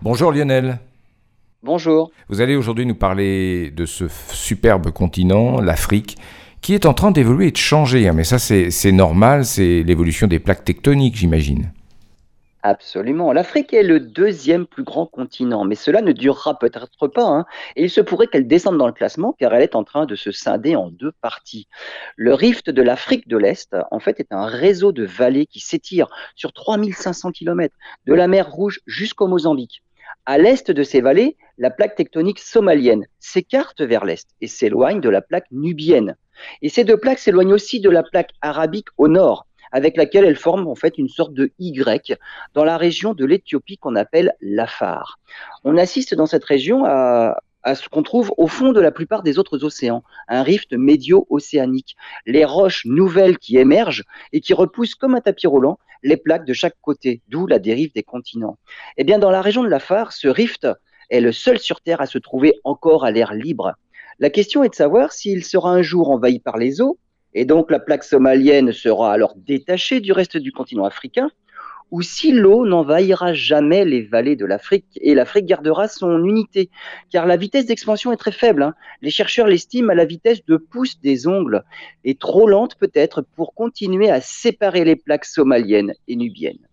Bonjour Lionel. Bonjour. Vous allez aujourd'hui nous parler de ce superbe continent, l'Afrique, qui est en train d'évoluer et de changer. Hein. Mais ça, c'est normal, c'est l'évolution des plaques tectoniques, j'imagine. Absolument. L'Afrique est le deuxième plus grand continent, mais cela ne durera peut-être pas. Hein. Et il se pourrait qu'elle descende dans le classement car elle est en train de se scinder en deux parties. Le rift de l'Afrique de l'Est, en fait, est un réseau de vallées qui s'étire sur 3500 km, de la mer Rouge jusqu'au Mozambique. À l'est de ces vallées, la plaque tectonique somalienne s'écarte vers l'est et s'éloigne de la plaque nubienne. Et ces deux plaques s'éloignent aussi de la plaque arabique au nord, avec laquelle elles forment en fait une sorte de Y dans la région de l'Éthiopie qu'on appelle l'Afar. On assiste dans cette région à, à ce qu'on trouve au fond de la plupart des autres océans, un rift médio-océanique, les roches nouvelles qui émergent et qui repoussent comme un tapis roulant les plaques de chaque côté, d'où la dérive des continents. Eh bien, dans la région de l'Afar, ce rift est le seul sur Terre à se trouver encore à l'air libre. La question est de savoir s'il sera un jour envahi par les eaux, et donc la plaque somalienne sera alors détachée du reste du continent africain, ou si l'eau n'envahira jamais les vallées de l'Afrique et l'Afrique gardera son unité, car la vitesse d'expansion est très faible. Hein. Les chercheurs l'estiment à la vitesse de pouce des ongles, et trop lente peut-être pour continuer à séparer les plaques somaliennes et nubiennes.